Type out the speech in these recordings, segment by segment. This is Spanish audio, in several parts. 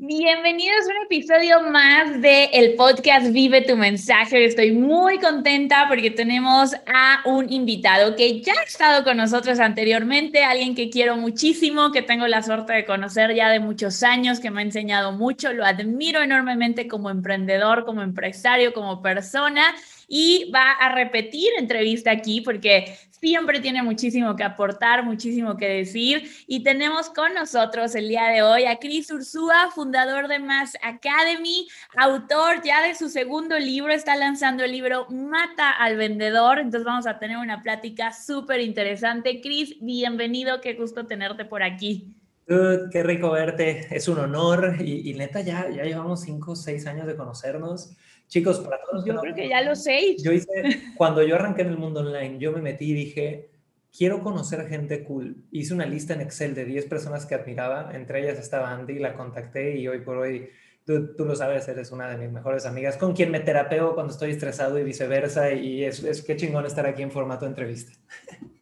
Bienvenidos a un episodio más de el podcast Vive tu mensaje. Estoy muy contenta porque tenemos a un invitado que ya ha estado con nosotros anteriormente, alguien que quiero muchísimo, que tengo la suerte de conocer ya de muchos años, que me ha enseñado mucho, lo admiro enormemente como emprendedor, como empresario, como persona y va a repetir entrevista aquí porque siempre tiene muchísimo que aportar, muchísimo que decir. Y tenemos con nosotros el día de hoy a Cris Ursúa, fundador de Mass Academy, autor ya de su segundo libro, está lanzando el libro Mata al Vendedor. Entonces vamos a tener una plática súper interesante. Cris, bienvenido, qué gusto tenerte por aquí. qué rico verte, es un honor y, neta ya, ya llevamos cinco o seis años de conocernos. Chicos, para todos. Yo creo que ya lo sé. Yo hice, cuando yo arranqué en el mundo online, yo me metí y dije, quiero conocer gente cool. Hice una lista en Excel de 10 personas que admiraba, entre ellas estaba Andy, la contacté y hoy por hoy, tú, tú lo sabes, eres una de mis mejores amigas, con quien me terapeo cuando estoy estresado y viceversa, y es, es qué chingón estar aquí en formato entrevista.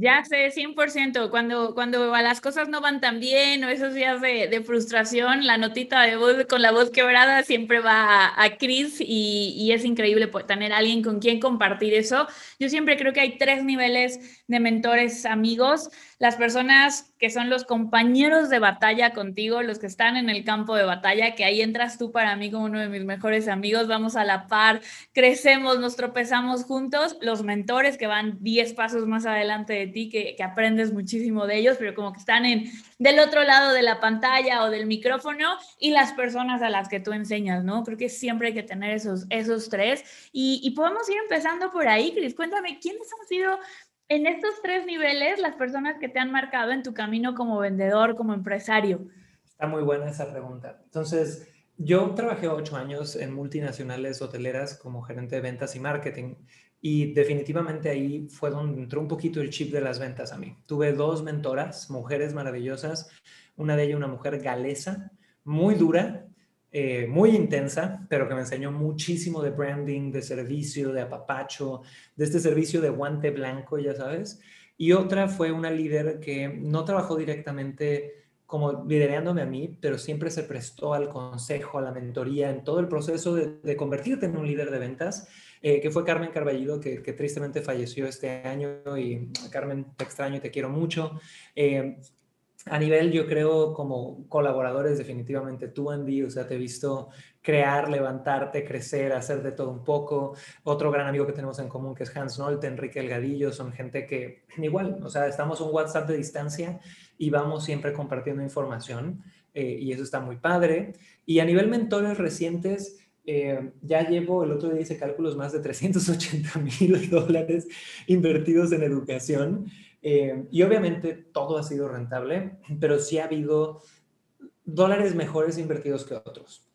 Ya sé, 100%. Cuando, cuando las cosas no van tan bien o esos días de, frustración, la notita de voz con la voz quebrada siempre va a, a Chris y, y, es increíble tener alguien con quien compartir eso. Yo siempre creo que hay tres niveles de mentores amigos las personas que son los compañeros de batalla contigo, los que están en el campo de batalla, que ahí entras tú para mí como uno de mis mejores amigos, vamos a la par, crecemos, nos tropezamos juntos, los mentores que van 10 pasos más adelante de ti, que, que aprendes muchísimo de ellos, pero como que están en, del otro lado de la pantalla o del micrófono, y las personas a las que tú enseñas, ¿no? Creo que siempre hay que tener esos, esos tres. Y, y podemos ir empezando por ahí, Cris, cuéntame, ¿quiénes han sido en estos tres niveles, las personas que te han marcado en tu camino como vendedor, como empresario? Está muy buena esa pregunta. Entonces, yo trabajé ocho años en multinacionales hoteleras como gerente de ventas y marketing y definitivamente ahí fue donde entró un poquito el chip de las ventas a mí. Tuve dos mentoras, mujeres maravillosas, una de ellas una mujer galesa, muy dura, eh, muy intensa, pero que me enseñó muchísimo de branding, de servicio, de apapacho, de este servicio de guante blanco, ya sabes. Y otra fue una líder que no trabajó directamente como liderándome a mí, pero siempre se prestó al consejo, a la mentoría, en todo el proceso de, convertirte en un líder de ventas, eh, que fue Carmen Carballido, que, tristemente falleció este año. Y Carmen, te extraño y te quiero mucho. Eh, a nivel, yo creo, como colaboradores, definitivamente tú, Andy, o sea, te he visto crear, levantarte, crecer, hacer de todo un poco. Otro gran amigo que tenemos en común, que es Hans Nolte, Enrique Elgadillo, son gente que igual, o sea, estamos un WhatsApp de distancia y vamos siempre compartiendo información eh, y eso está muy padre. Y a nivel mentores recientes, eh, ya llevo, el otro día hice cálculos, más de 380 mil dólares invertidos en educación. Eh, y obviamente todo ha sido rentable, pero sí ha habido dólares mejores invertidos que otros.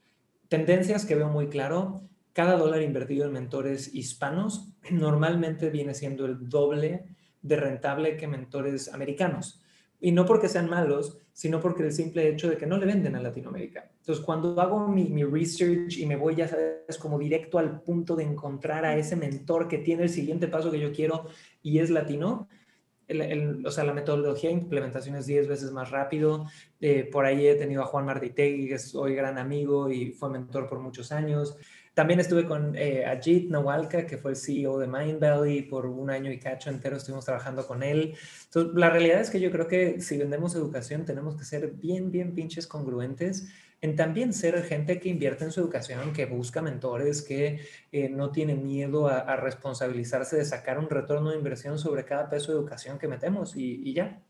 Tendencias que veo muy claro, cada dólar invertido en mentores hispanos normalmente viene siendo el doble de rentable que mentores americanos. Y no porque sean malos, sino porque el simple hecho de que no le venden a Latinoamérica. Entonces, cuando hago mi, mi, research y me voy, ya sabes, como directo al punto de encontrar a ese mentor que tiene el siguiente paso que yo quiero y es latino, o sea, la metodología de implementación es 10 veces más rápido. Eh, por ahí he tenido a Juan Martitegui, que es hoy gran amigo y fue mentor por muchos años. También estuve con eh, Ajit Nawalka, que fue el CEO de Mindvalley, por un año y cacho entero estuvimos trabajando con él. La realidad es que yo creo que si vendemos educación tenemos que ser bien, bien pinches congruentes en también ser gente que invierte en su educación, que busca mentores, que eh, no tiene miedo a, responsabilizarse de sacar un retorno de inversión sobre cada peso de educación que metemos y, ya.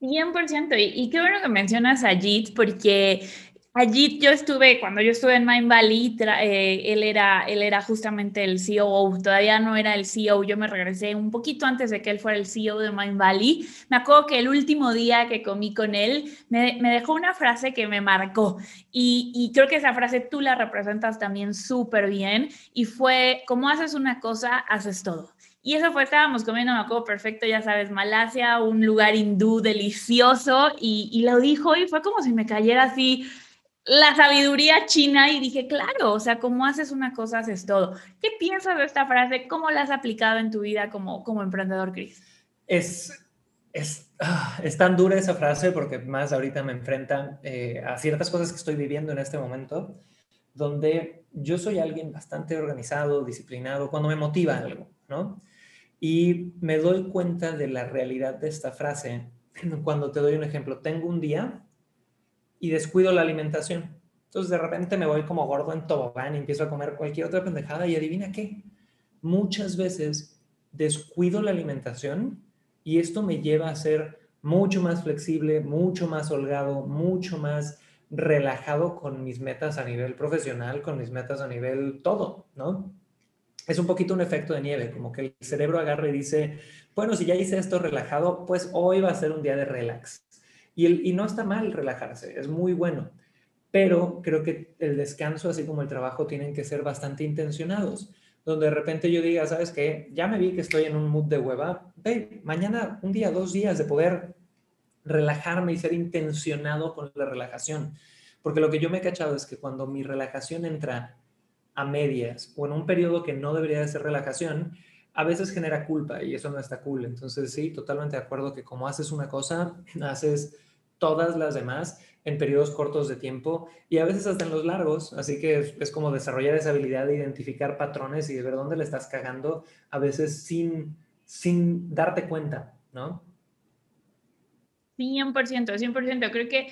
100%. Y, y, qué bueno que mencionas a JIT porque Allí yo estuve, cuando yo estuve en Mind Valley, eh, él, era, él era justamente el CEO, todavía no era el CEO, yo me regresé un poquito antes de que él fuera el CEO de Mind Valley. Me acuerdo que el último día que comí con él, me, me dejó una frase que me marcó y, y creo que esa frase tú la representas también súper bien y fue, como haces una cosa, haces todo. Y eso fue, estábamos comiendo, me acuerdo perfecto, ya sabes, Malasia, un lugar hindú delicioso, y, y lo dijo y fue como si me cayera así la sabiduría china y dije, claro, o sea, como haces una cosa, haces todo. ¿Qué piensas de esta frase? ¿Cómo la has aplicado en tu vida como, como emprendedor, Chris? Es, es, Ah, es tan dura esa frase porque más ahorita me enfrenta eh, a ciertas cosas que estoy viviendo en este momento, donde yo soy alguien bastante organizado, disciplinado, cuando me motiva algo, ¿no? Y me doy cuenta de la realidad de esta frase cuando te doy un ejemplo. Tengo un día y descuido la alimentación. Entonces de repente me voy como gordo en tobogán y empiezo a comer cualquier otra pendejada y adivina qué. Muchas veces descuido la alimentación y esto me lleva a ser mucho más flexible, mucho más holgado, mucho más relajado con mis metas a nivel profesional, con mis metas a nivel todo, ¿no? Es un poquito un efecto de nieve, como que el cerebro agarra y dice, bueno, si ya hice esto relajado, pues hoy va a ser un día de relax. Y, el, y no está mal relajarse, es muy bueno, pero creo que el descanso, así como el trabajo, tienen que ser bastante intencionados donde de repente yo diga, ¿sabes qué? Ya me vi que estoy en un mood de hueva. Hey, mañana, un día, dos días de poder relajarme y ser intencionado con la relajación. Porque lo que yo me he cachado es que cuando mi relajación entra a medias o en un periodo que no debería de ser relajación, a veces genera culpa y eso no está cool. Entonces, sí, totalmente de acuerdo que como haces una cosa, haces todas las demás en periodos cortos de tiempo y a veces hasta en los largos, así que es, como desarrollar esa habilidad de identificar patrones y de ver dónde le estás cagando, a veces sin, sin darte cuenta, ¿no? 100%, 100%. Creo que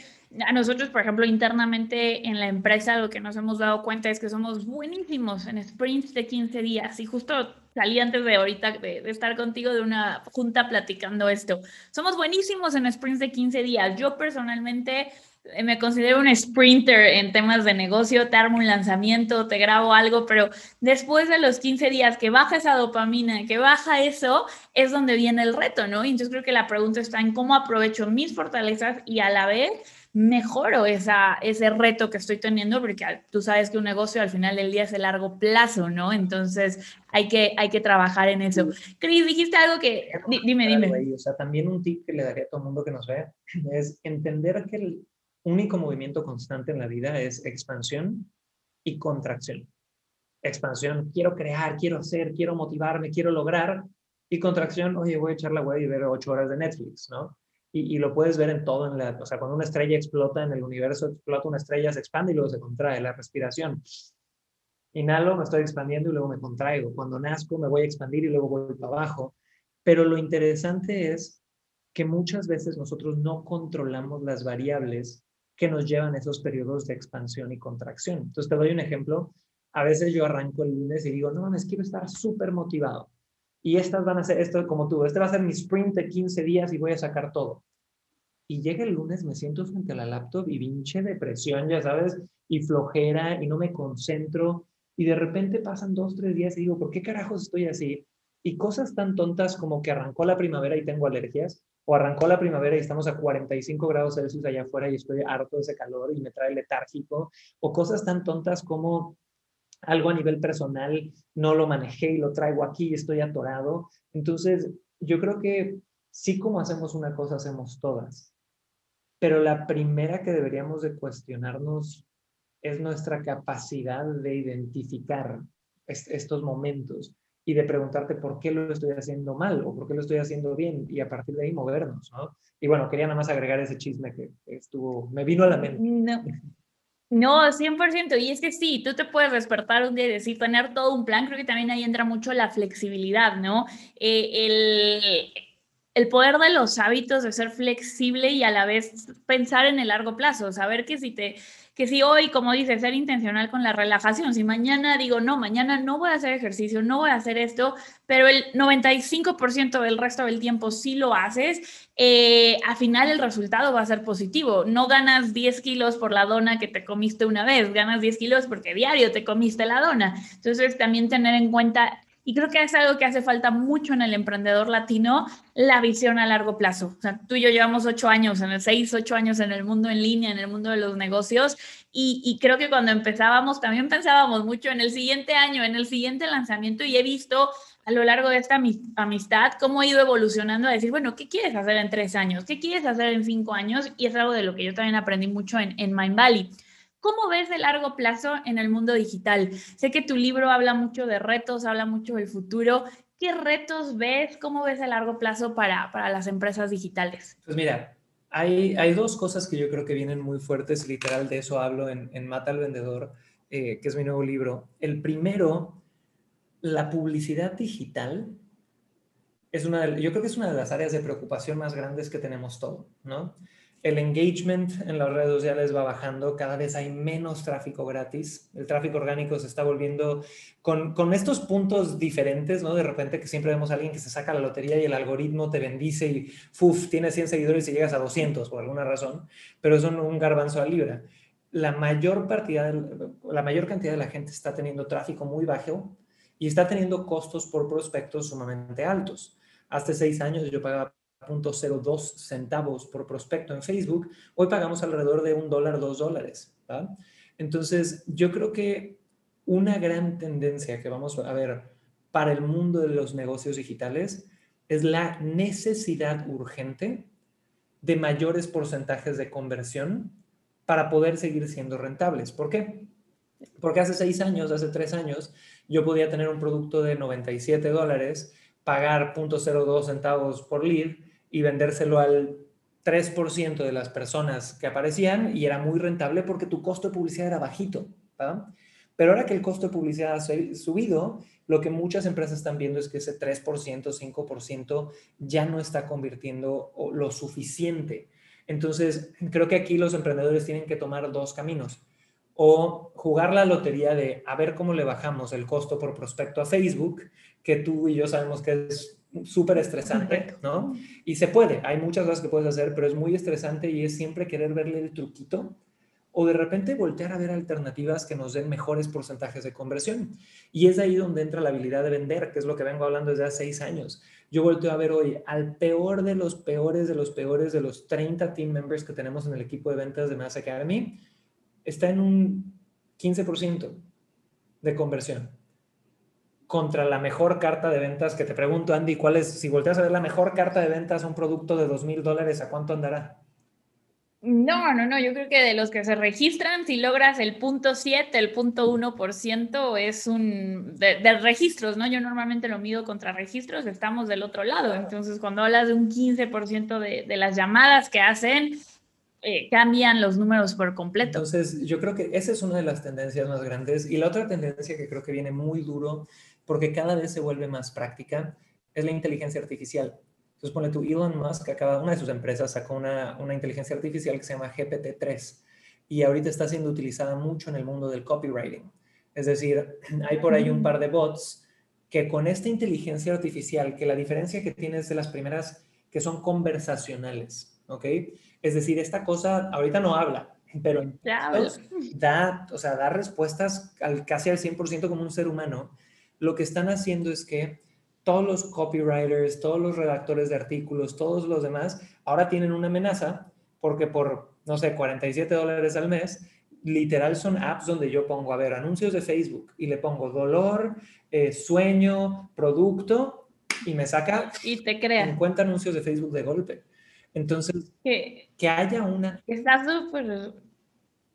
a nosotros, por ejemplo, internamente en la empresa, lo que nos hemos dado cuenta es que somos buenísimos en sprints de 15 días. Y justo salí antes de ahorita de, de, estar contigo de una junta platicando esto. Somos buenísimos en sprints de 15 días. Yo personalmente eh, me considero un sprinter en temas de negocio, te armo un lanzamiento, te grabo algo, pero después de los 15 días que baja esa dopamina, que baja eso, es donde viene el reto, ¿no? Y entonces creo que la pregunta está en cómo aprovecho mis fortalezas y a la vez mejoro esa, ese reto que estoy teniendo, porque tú sabes que un negocio al final del día es el largo plazo, ¿no? Entonces hay que, hay que trabajar en eso. Cris, dijiste algo que... Dime, dime. O sea, también un tip que le daría a todo el mundo que nos ve es entender que el, único movimiento constante en la vida es expansión y contracción. Expansión, quiero crear, quiero hacer, quiero motivarme, quiero lograr. Y contracción, oye, voy a echar la web y ver ocho horas de Netflix, ¿no? Y, lo puedes ver en todo, la, o sea, cuando una estrella explota en el universo, explota una estrella, se expande y luego se contrae, la respiración. Inhalo, me estoy expandiendo y luego me contraigo. Cuando nazco, me voy a expandir y luego voy para abajo. Pero lo interesante es que muchas veces nosotros no controlamos las variables que nos llevan esos periodos de expansión y contracción. Entonces, te doy un ejemplo. A veces yo arranco el lunes y digo, no mames, quiero estar súper motivado. Y estas van a ser, esto como tú, este va a ser mi sprint de 15 días y voy a sacar todo. Y llega el lunes, me siento frente a la laptop y pinche depresión, ya sabes, y flojera y no me concentro. Y de repente pasan dos, tres días y digo, ¿por qué carajos estoy así? Y cosas tan tontas como que arrancó la primavera y tengo alergias, o arrancó la primavera y estamos a 45 grados Celsius allá afuera y estoy harto de ese calor y me trae letárgico, o cosas tan tontas como algo a nivel personal no lo manejé y lo traigo aquí y estoy atorado. Entonces, yo creo que sí como hacemos una cosa, hacemos todas. Pero la primera que deberíamos de cuestionarnos es nuestra capacidad de identificar estos momentos y de preguntarte por qué lo estoy haciendo mal o por qué lo estoy haciendo bien y a partir de ahí movernos, ¿no? Y bueno, quería nada más agregar ese chisme que estuvo, me vino a la mente. No. No, 100%. Y es que sí, tú te puedes despertar un día y decir, tener todo un plan, creo que también ahí entra mucho la flexibilidad, ¿no? Eh, el, el poder de los hábitos de ser flexible y a la vez pensar en el largo plazo, saber que si te que si hoy, como dices, ser intencional con la relajación, si mañana digo, no, mañana no voy a hacer ejercicio, no voy a hacer esto, pero el 95% del resto del tiempo sí lo haces, eh, al final el resultado va a ser positivo. No ganas 10 kilos por la dona que te comiste una vez, ganas 10 kilos porque diario te comiste la dona. Entonces, también tener en cuenta y creo que es algo que hace falta mucho en el emprendedor latino, la visión a largo plazo. O sea, tú y yo llevamos ocho años, en el seis, ocho años en el mundo en línea, en el mundo de los negocios, y, y, creo que cuando empezábamos también pensábamos mucho en el siguiente año, en el siguiente lanzamiento, y he visto a lo largo de esta amistad cómo ha ido evolucionando a decir, bueno, ¿qué quieres hacer en tres años? ¿Qué quieres hacer en cinco años? Y es algo de lo que yo también aprendí mucho en, en Mind Valley. ¿Cómo ves de largo plazo en el mundo digital? Sé que tu libro habla mucho de retos, habla mucho del futuro. qué retos ves? ¿Cómo ves a largo plazo para, para las empresas digitales? Pues mira, hay, hay, dos cosas que yo creo que vienen muy fuertes, literal, de eso hablo en, en Mata al Vendedor, eh, que es mi nuevo libro. El primero, la publicidad digital es una de, yo creo que es una de las áreas de preocupación más grandes que tenemos todos, ¿no? El engagement en las redes sociales va bajando, cada vez hay menos tráfico gratis, el tráfico orgánico se está volviendo con, estos puntos diferentes, ¿no? De repente que siempre vemos a alguien que se saca la lotería y el algoritmo te bendice y, ¡fuf!, tienes 100 seguidores y llegas a 200 por alguna razón, pero son un garbanzo a libra. La mayor, partida, la mayor cantidad de la gente está teniendo tráfico muy bajo y está teniendo costos por prospectos sumamente altos. Hace seis años yo pagaba 0.02 centavos por prospecto en Facebook, hoy pagamos alrededor de un dólar, dos dólares. Entonces, yo creo que una gran tendencia que vamos a ver para el mundo de los negocios digitales es la necesidad urgente de mayores porcentajes de conversión para poder seguir siendo rentables. ¿Por qué? Porque hace seis años, hace tres años, yo podía tener un producto de 97 dólares, pagar 0.02 centavos por lead y vendérselo al 3% de las personas que aparecían y era muy rentable porque tu costo de publicidad era bajito. Pero ahora que el costo de publicidad ha subido, lo que muchas empresas están viendo es que ese 3%, 5% ya no está convirtiendo lo suficiente. Entonces, creo que aquí los emprendedores tienen que tomar dos caminos. O jugar la lotería de a ver cómo le bajamos el costo por prospecto a Facebook, que tú y yo sabemos que es súper estresante, ¿no? Y se puede, hay muchas cosas que puedes hacer, pero es muy estresante y es siempre querer verle el truquito o de repente voltear a ver alternativas que nos den mejores porcentajes de conversión. Y es ahí donde entra la habilidad de vender, que es lo que vengo hablando desde hace seis años. Yo volteo a ver hoy al peor de los peores de los peores de los 30 team members que tenemos en el equipo de ventas de Mass Academy, está en un 15% de conversión contra la mejor carta de ventas que te pregunto, Andy, ¿cuál es, si volteas a ver la mejor carta de ventas un producto de dos mil dólares, ¿a cuánto andará? No, no, no, yo creo que de los que se registran, si logras el punto 7, el punto 1% es un, de, registros, ¿no? Yo normalmente lo mido contra registros, estamos del otro lado, entonces cuando hablas de un 15% de, de las llamadas que hacen, eh, cambian los números por completo. Entonces, yo creo que esa es una de las tendencias más grandes. Y la otra tendencia que creo que viene muy duro porque cada vez se vuelve más práctica, es la inteligencia artificial. Entonces, pone tú, Elon Musk, acaba, una de sus empresas sacó una, una inteligencia artificial que se llama GPT-3 y ahorita está siendo utilizada mucho en el mundo del copywriting. Es decir, hay por ahí un par de bots que con esta inteligencia artificial, que la diferencia que tiene es de las primeras que son conversacionales, ¿ok? Es decir, esta cosa ahorita no habla, pero da, o sea, da respuestas al, casi al 100% como un ser humano lo que están haciendo es que todos los copywriters, todos los redactores de artículos, todos los demás, ahora tienen una amenaza porque por, no sé, 47 dólares al mes, literal son apps donde yo pongo, a ver, anuncios de Facebook y le pongo dolor, eh, sueño, producto y me saca y te crea 50 anuncios de Facebook de golpe. Entonces, que haya una... Está súper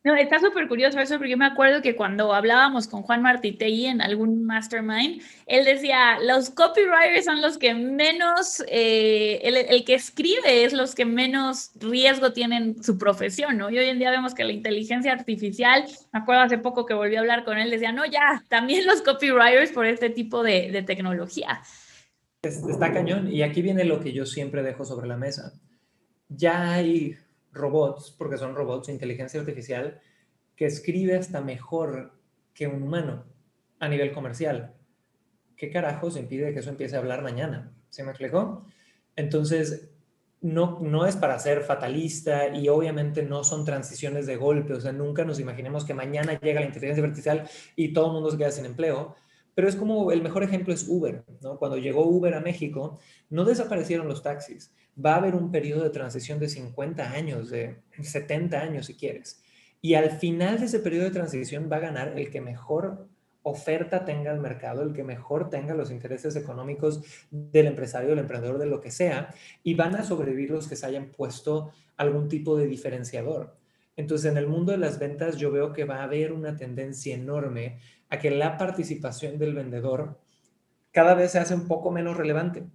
no, está súper curioso eso, porque yo me acuerdo que cuando hablábamos con Juan Martitei en algún mastermind, él decía, los copywriters son los que menos, eh, el, que escribe es los que menos riesgo tienen su profesión, ¿no? Y hoy en día vemos que la inteligencia artificial, me acuerdo hace poco que volví a hablar con él, decía, no, ya, también los copywriters por este tipo de, de tecnología. Está cañón, y aquí viene lo que yo siempre dejo sobre la mesa. Ya hay robots, porque son robots, inteligencia artificial, que escribe hasta mejor que un humano a nivel comercial. ¿Qué carajos impide que eso empiece a hablar mañana? ¿Se me explicó? Entonces, no, no es para ser fatalista y obviamente no son transiciones de golpe, o sea, nunca nos imaginemos que mañana llega la inteligencia artificial y todo el mundo se queda sin empleo, pero es como el mejor ejemplo es Uber, ¿no? Cuando llegó Uber a México, no desaparecieron los taxis. Va a haber un periodo de transición de 50 años, de 70 años si quieres. Y al final de ese periodo de transición va a ganar el que mejor oferta tenga el mercado, el que mejor tenga los intereses económicos del empresario, del emprendedor, de lo que sea, y van a sobrevivir los que se hayan puesto algún tipo de diferenciador. Entonces, en el mundo de las ventas yo veo que va a haber una tendencia enorme a que la participación del vendedor cada vez se hace un poco menos relevante.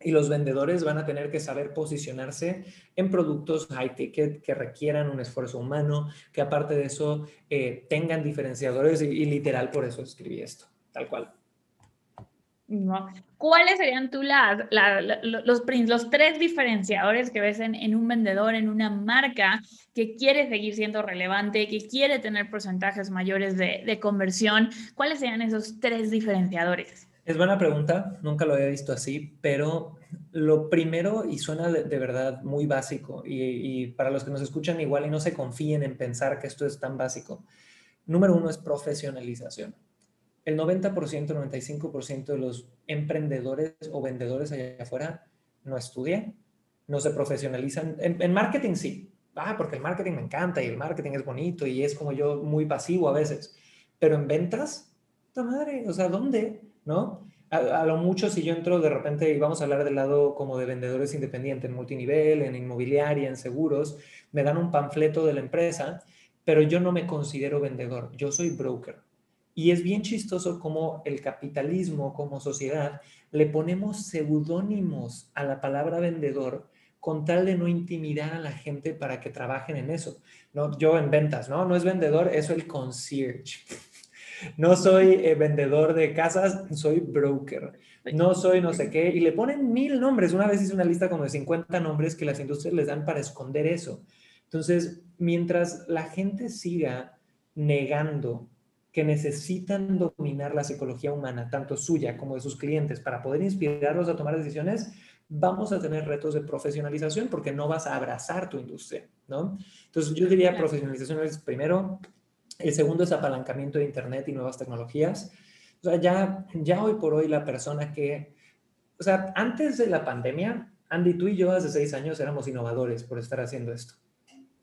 Y los vendedores van a tener que saber posicionarse en productos high ticket que requieran un esfuerzo humano, que aparte de eso eh, tengan diferenciadores y, literal por eso escribí esto, tal cual. ¿Cuáles serían tú los, tres diferenciadores que ves en, un vendedor, en una marca que quiere seguir siendo relevante, que quiere tener porcentajes mayores de, de conversión? ¿Cuáles serían esos tres diferenciadores? Es buena pregunta, nunca lo había visto así, pero lo primero, y suena de, verdad muy básico, y, para los que nos escuchan igual y no se confíen en pensar que esto es tan básico, número uno es profesionalización. El 90%, 95% de los emprendedores o vendedores allá afuera no estudian, no se profesionalizan. En, marketing sí, ah, porque el marketing me encanta y el marketing es bonito y es como yo muy pasivo a veces, pero en ventas, ¡ta madre! O sea, ¿dónde? ¿no? A, lo mucho si yo entro de repente y vamos a hablar del lado como de vendedores independientes, en multinivel, en inmobiliaria, en seguros, me dan un panfleto de la empresa, pero yo no me considero vendedor, yo soy broker. Y es bien chistoso como el capitalismo como sociedad le ponemos seudónimos a la palabra vendedor con tal de no intimidar a la gente para que trabajen en eso. ¿no? Yo en ventas, ¿no? No es vendedor, es el concierge. No soy eh, vendedor de casas, soy broker. No soy no sé qué. Y le ponen mil nombres. Una vez hice una lista como de 50 nombres que las industrias les dan para esconder eso. Entonces, mientras la gente siga negando que necesitan dominar la psicología humana, tanto suya como de sus clientes, para poder inspirarlos a tomar decisiones, vamos a tener retos de profesionalización porque no vas a abrazar tu industria, ¿no? Entonces, yo diría profesionalización es primero el segundo es apalancamiento de Internet y nuevas tecnologías. O sea, ya, ya hoy por hoy la persona que, o sea, antes de la pandemia, Andy, tú y yo hace seis años éramos innovadores por estar haciendo esto.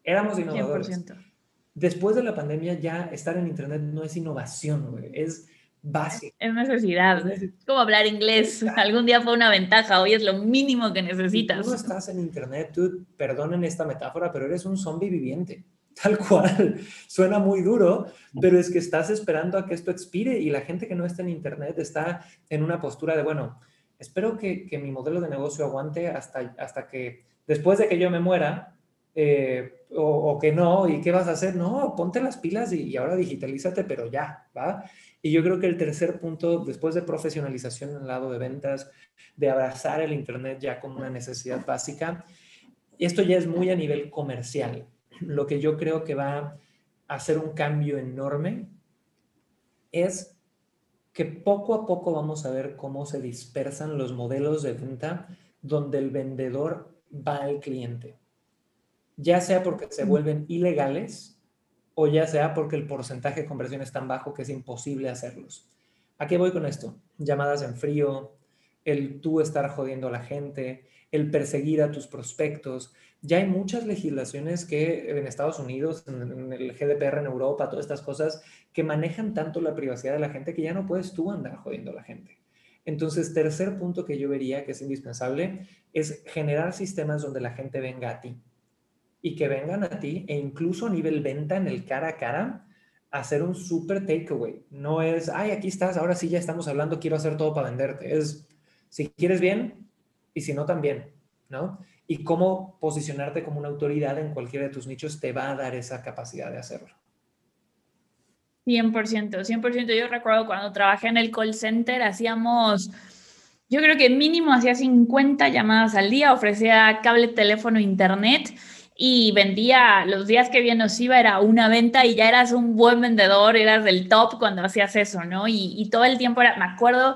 Éramos innovadores. 100%. Después de la pandemia ya estar en Internet no es innovación, es básico. Es necesidad. Es como hablar inglés. Algún día fue una ventaja, hoy es lo mínimo que necesitas. Si tú no estás en Internet, tú, perdonen esta metáfora, pero eres un zombie viviente tal cual. Suena muy duro, pero es que estás esperando a que esto expire y la gente que no está en Internet está en una postura de, bueno, espero que, mi modelo de negocio aguante hasta, hasta que después de que yo me muera, eh, o, que no, ¿y qué vas a hacer? No, ponte las pilas y, ahora digitalízate, pero ya, ¿va? Y yo creo que el tercer punto, después de profesionalización en el lado de ventas, de abrazar el Internet ya como una necesidad básica, esto ya es muy a nivel comercial lo que yo creo que va a hacer un cambio enorme es que poco a poco vamos a ver cómo se dispersan los modelos de venta donde el vendedor va al cliente. Ya sea porque se vuelven ilegales o ya sea porque el porcentaje de conversión es tan bajo que es imposible hacerlos. ¿A qué voy con esto? Llamadas en frío, el tú estar jodiendo a la gente, el perseguir a tus prospectos, ya hay muchas legislaciones que en Estados Unidos, en, el GDPR en Europa, todas estas cosas que manejan tanto la privacidad de la gente que ya no puedes tú andar jodiendo a la gente. Entonces, tercer punto que yo vería que es indispensable es generar sistemas donde la gente venga a ti y que vengan a ti e incluso a nivel venta en el cara a cara, hacer un super takeaway. No es, ay, aquí estás, ahora sí ya estamos hablando, quiero hacer todo para venderte. Es, si quieres bien y si no también, ¿no? y cómo posicionarte como una autoridad en cualquiera de tus nichos te va a dar esa capacidad de hacerlo. 100%, 100%. Yo recuerdo cuando trabajé en el call center, hacíamos, yo creo que mínimo hacía 50 llamadas al día, ofrecía cable, teléfono, internet y vendía, los días que bien nos iba era una venta y ya eras un buen vendedor, eras del top cuando hacías eso, ¿no? Y, y todo el tiempo era, me acuerdo,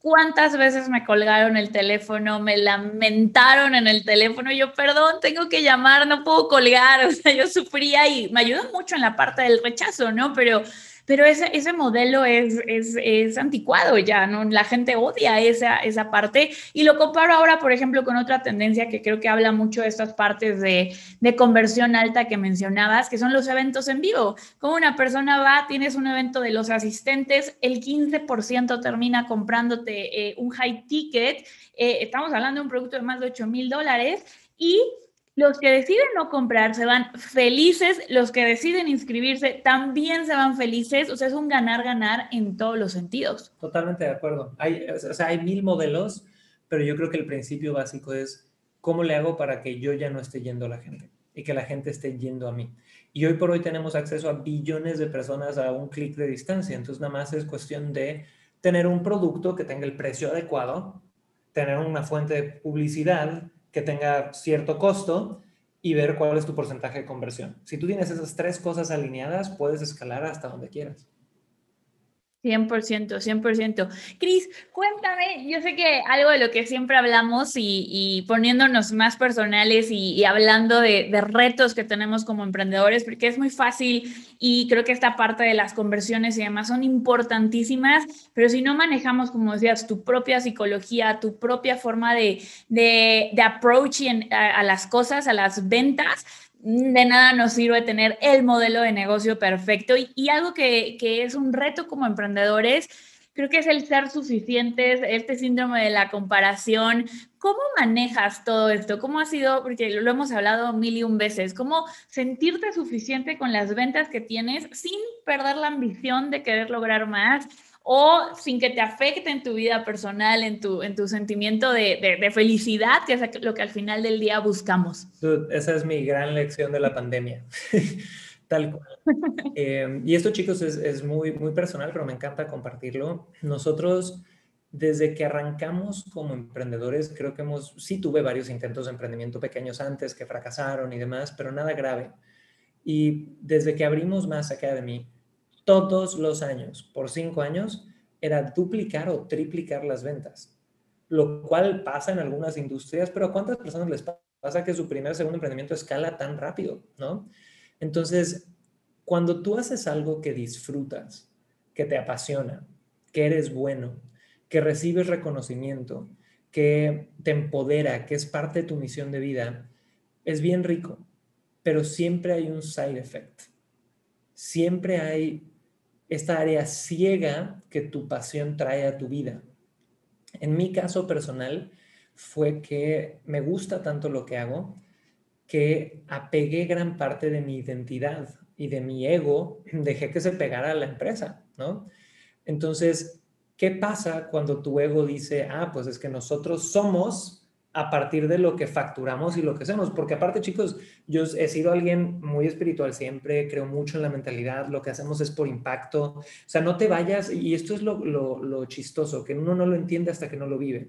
cuántas veces me colgaron el teléfono, me lamentaron en el teléfono, yo, perdón, tengo que llamar, no puedo colgar, o sea, yo sufría y me ayudó mucho en la parte del rechazo, ¿no? Pero pero ese, ese modelo es, es, es, anticuado ya, ¿no? La gente odia esa, esa parte y lo comparo ahora, por ejemplo, con otra tendencia que creo que habla mucho de estas partes de, de conversión alta que mencionabas, que son los eventos en vivo. Como una persona va, tienes un evento de los asistentes, el 15% termina comprándote eh, un high ticket, eh, estamos hablando de un producto de más de 8 mil dólares y los que deciden no comprar se van felices, los que deciden inscribirse también se van felices, o sea, es un ganar-ganar en todos los sentidos. Totalmente de acuerdo. Hay, o sea, hay mil modelos, pero yo creo que el principio básico es cómo le hago para que yo ya no esté yendo a la gente y que la gente esté yendo a mí. Y hoy por hoy tenemos acceso a billones de personas a un clic de distancia, entonces nada más es cuestión de tener un producto que tenga el precio adecuado, tener una fuente de publicidad que tenga cierto costo y ver cuál es tu porcentaje de conversión. Si tú tienes esas tres cosas alineadas, puedes escalar hasta donde quieras. 100%, 100%. Cris, cuéntame, yo sé que algo de lo que siempre hablamos y, poniéndonos más personales y, hablando de, retos que tenemos como emprendedores, porque es muy fácil y creo que esta parte de las conversiones y demás son importantísimas, pero si no manejamos, como decías, tu propia psicología, tu propia forma de, de, approach a las cosas, a las ventas, de nada nos sirve tener el modelo de negocio perfecto y, algo que, es un reto como emprendedores, creo que es el ser suficientes, este síndrome de la comparación. ¿Cómo manejas todo esto? ¿Cómo ha sido? Porque lo hemos hablado mil y un veces. ¿Cómo sentirte suficiente con las ventas que tienes sin perder la ambición de querer lograr más? O sin que te afecte en tu vida personal, en tu, en tu sentimiento de, de, felicidad, que es lo que al final del día buscamos. Esa es mi gran lección de la pandemia. Tal cual. Eh, y esto, chicos, es, es, muy, muy personal, pero me encanta compartirlo. Nosotros, desde que arrancamos como emprendedores, creo que hemos, sí tuve varios intentos de emprendimiento pequeños antes que fracasaron y demás, pero nada grave. Y desde que abrimos Más Academy, todos los años, por cinco años, era duplicar o triplicar las ventas, lo cual pasa en algunas industrias, pero ¿a cuántas personas les pasa que su primer o segundo emprendimiento escala tan rápido, no? Entonces, cuando tú haces algo que disfrutas, que te apasiona, que eres bueno, que recibes reconocimiento, que te empodera, que es parte de tu misión de vida, es bien rico, pero siempre hay un side effect. Siempre hay esta área ciega que tu pasión trae a tu vida. En mi caso personal fue que me gusta tanto lo que hago que apegué gran parte de mi identidad y de mi ego, dejé que se pegara a la empresa, ¿no? Entonces, ¿qué pasa cuando tu ego dice, ah, pues es que nosotros somos a partir de lo que facturamos y lo que hacemos. Porque aparte, chicos, yo he sido alguien muy espiritual siempre, creo mucho en la mentalidad, lo que hacemos es por impacto. O sea, no te vayas, y esto es lo, chistoso, que uno no lo entiende hasta que no lo vive.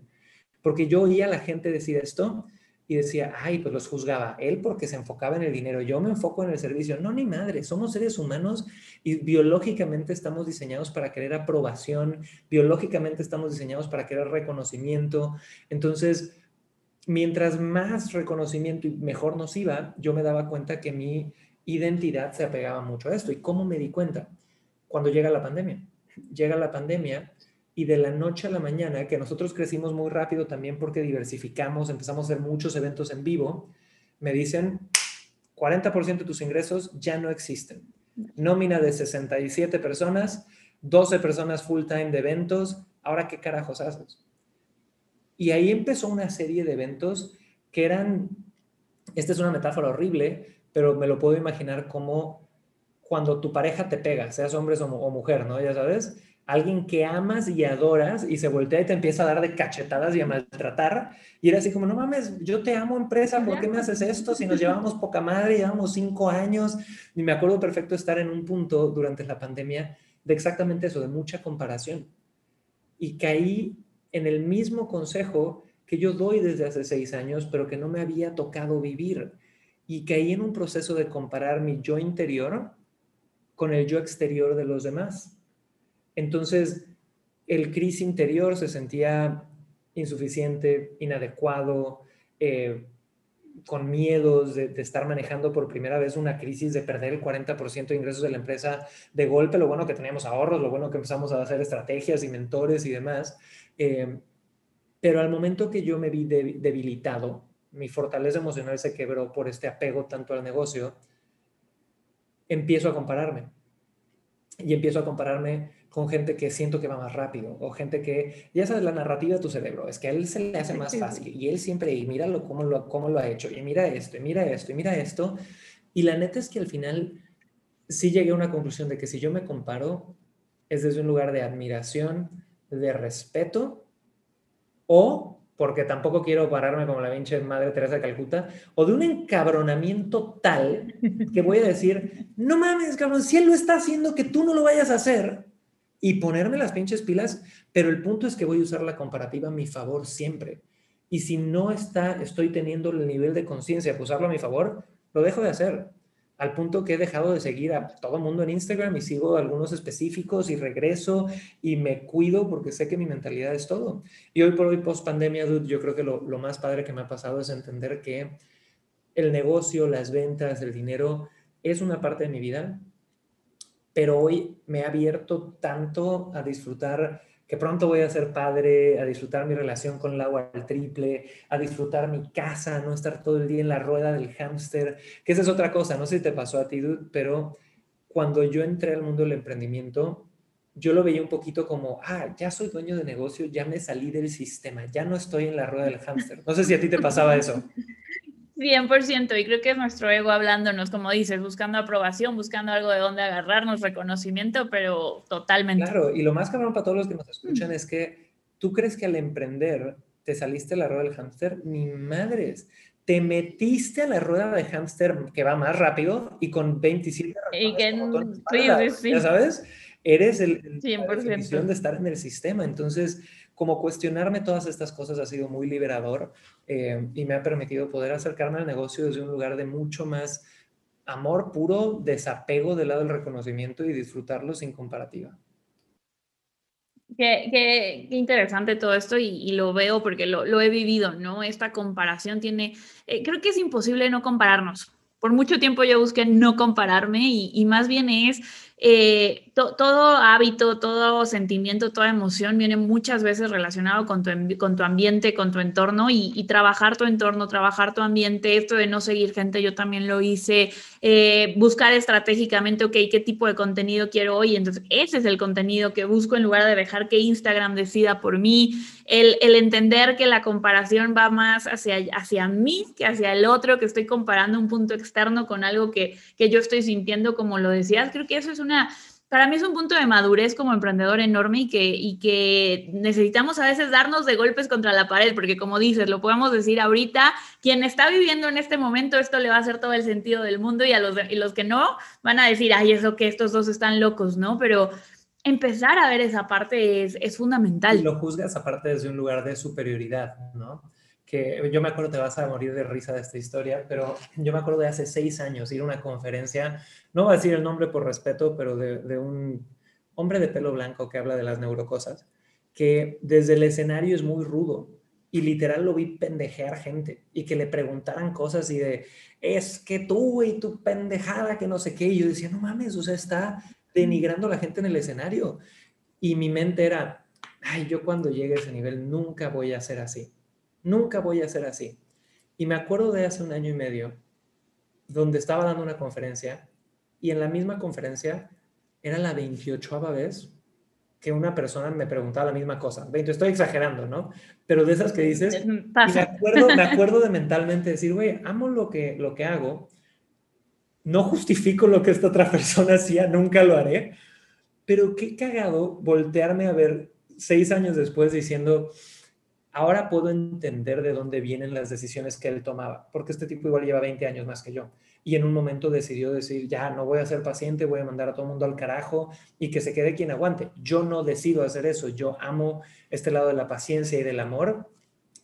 Porque yo oía a la gente decir esto y decía, ay, pues los juzgaba. Él porque se enfocaba en el dinero, yo me enfoco en el servicio. No, ni madre, somos seres humanos y biológicamente estamos diseñados para querer aprobación, biológicamente estamos diseñados para querer reconocimiento. Entonces, mientras más reconocimiento y mejor nos iba, yo me daba cuenta que mi identidad se apegaba mucho a esto. ¿Y cómo me di cuenta? Cuando llega la pandemia. Llega la pandemia y de la noche a la mañana, que nosotros crecimos muy rápido también porque diversificamos, empezamos a hacer muchos eventos en vivo, me dicen, 40% de tus ingresos ya no existen. Nómina de 67 personas, 12 personas full time de eventos, ahora qué carajos haces? Y ahí empezó una serie de eventos que eran, esta es una metáfora horrible, pero me lo puedo imaginar como cuando tu pareja te pega, seas hombre o, mujer, ¿no? Ya sabes, alguien que amas y adoras y se voltea y te empieza a dar de cachetadas y a maltratar. Y era así como, no mames, yo te amo empresa, ¿por qué me haces esto? Si nos llevamos poca madre, llevamos cinco años. Y me acuerdo perfecto estar en un punto durante la pandemia de exactamente eso, de mucha comparación. Y caí en el mismo consejo que yo doy desde hace seis años, pero que no me había tocado vivir. Y caí en un proceso de comparar mi yo interior con el yo exterior de los demás. Entonces, el Cris interior se sentía insuficiente, inadecuado, eh, con miedos de, estar manejando por primera vez una crisis, de perder el 40% de ingresos de la empresa de golpe, lo bueno que teníamos ahorros, lo bueno que empezamos a hacer estrategias y mentores y demás, Em, pero al momento que yo me vi debilitado, mi fortaleza emocional se quebró por este apego tanto al negocio, empiezo a compararme. y empiezo a compararme con gente que siento que va más rápido o gente que, ya sabes, la narrativa de tu cerebro, es que a él se le hace más fácil y él siempre, y míralo cómo lo, cómo lo ha hecho, y mira esto, y mira esto, y mira esto. Y la neta es que al final sí llegué a una conclusión de que si yo me comparo, es desde un lugar de admiración, de respeto, o porque tampoco quiero pararme como la pinche madre Teresa de Calcuta, o de un encabronamiento tal que voy a decir, no mames, cabrón, si él lo está haciendo, que tú no lo vayas a hacer, y ponerme las pinches pilas, pero el punto es que voy a usar la comparativa a mi favor siempre. Y si no está, estoy teniendo el nivel de conciencia de usarlo a mi favor, lo dejo de hacer al punto que he dejado de seguir a todo mundo en Instagram y sigo algunos específicos y regreso y me cuido porque sé que mi mentalidad es todo. Y hoy por hoy, post pandemia, yo creo que lo más padre que me ha pasado es entender que el negocio, las ventas, el dinero es una parte de mi vida, pero hoy me ha abierto tanto a disfrutar que pronto voy a ser padre, a disfrutar mi relación con el agua al triple, a disfrutar mi casa, no estar todo el día en la rueda del hámster, que esa es otra cosa, no sé si te pasó a ti, pero cuando yo entré al mundo del emprendimiento, yo lo veía un poquito como, ah, ya soy dueño de negocio, ya me salí del sistema, ya no estoy en la rueda del hámster. No sé si a ti te pasaba eso. 100%, y creo que es nuestro ego hablándonos, como dices, buscando aprobación, buscando algo de donde agarrarnos, reconocimiento, pero totalmente. Claro, y lo más cabrón para todos los que nos escuchan es que tú crees que al emprender te saliste a la rueda del hámster, ni madres. Te metiste a la rueda de hámster que va más rápido y con 27 y que, sí, sí, ¿Ya sabes? Eres el, el de estar en el sistema. Entonces, como cuestionarme todas estas cosas ha sido muy liberador eh, y me ha permitido poder acercarme al negocio desde un lugar de mucho más amor puro, desapego del lado del reconocimiento y disfrutarlo sin comparativa. Qué, interesante todo esto y, lo veo porque lo, he vivido, ¿no? Esta comparación tiene, eh, creo que es imposible no compararnos. Por mucho tiempo yo busqué no compararme y más bien es eh, todo hábito, todo sentimiento, toda emoción viene muchas veces relacionado con tu, con tu ambiente, con tu entorno y, trabajar tu entorno, trabajar tu ambiente, esto de no seguir gente, yo también lo hice, eh, buscar estratégicamente, ok, qué tipo de contenido quiero hoy, entonces ese es el contenido que busco en lugar de dejar que Instagram decida por mí, el, el entender que la comparación va más hacia, hacia mí que hacia el otro, que estoy comparando un punto externo con algo que, que yo estoy sintiendo, como lo decías, creo que eso es una, para mí es un punto de madurez como emprendedor enorme y que, y que necesitamos a veces darnos de golpes contra la pared, porque como dices, lo podemos decir ahorita, quien está viviendo en este momento, esto le va a hacer todo el sentido del mundo y a los, y los que no van a decir, ay, eso que estos dos están locos, ¿no? Pero empezar a ver esa parte es, es fundamental. Y lo juzgas aparte desde un lugar de superioridad, ¿no? Que yo me acuerdo, te vas a morir de risa de esta historia, pero yo me acuerdo de hace seis años ir a una conferencia, no voy a decir el nombre por respeto, pero de, un hombre de pelo blanco que habla de las neurocosas, que desde el escenario es muy rudo y literal lo vi pendejear gente y que le preguntaran cosas y de, es que tú y tu pendejada, que no sé qué, y yo decía, no mames, o sea, está denigrando a la gente en el escenario. Y mi mente era, ay, yo cuando llegue a ese nivel nunca voy a ser así Nunca voy a ser así. Y me acuerdo de hace un año y medio, donde estaba dando una conferencia y en la misma conferencia era la 28 vez que una persona me preguntaba la misma cosa. 20, estoy exagerando, ¿no? Pero de esas que dices, me acuerdo, me acuerdo de mentalmente decir, güey, amo lo que, lo que hago, no justifico lo que esta otra persona hacía, nunca lo haré, pero qué cagado voltearme a ver seis años después diciendo, ahora puedo entender de dónde vienen las decisiones que él tomaba, porque este tipo igual lleva 20 años más que yo. Y en un momento decidió decir, ya, no voy a ser paciente, voy a mandar a todo el mundo al carajo y que se quede quien aguante. Yo no decido hacer eso, yo amo este lado de la paciencia y del amor,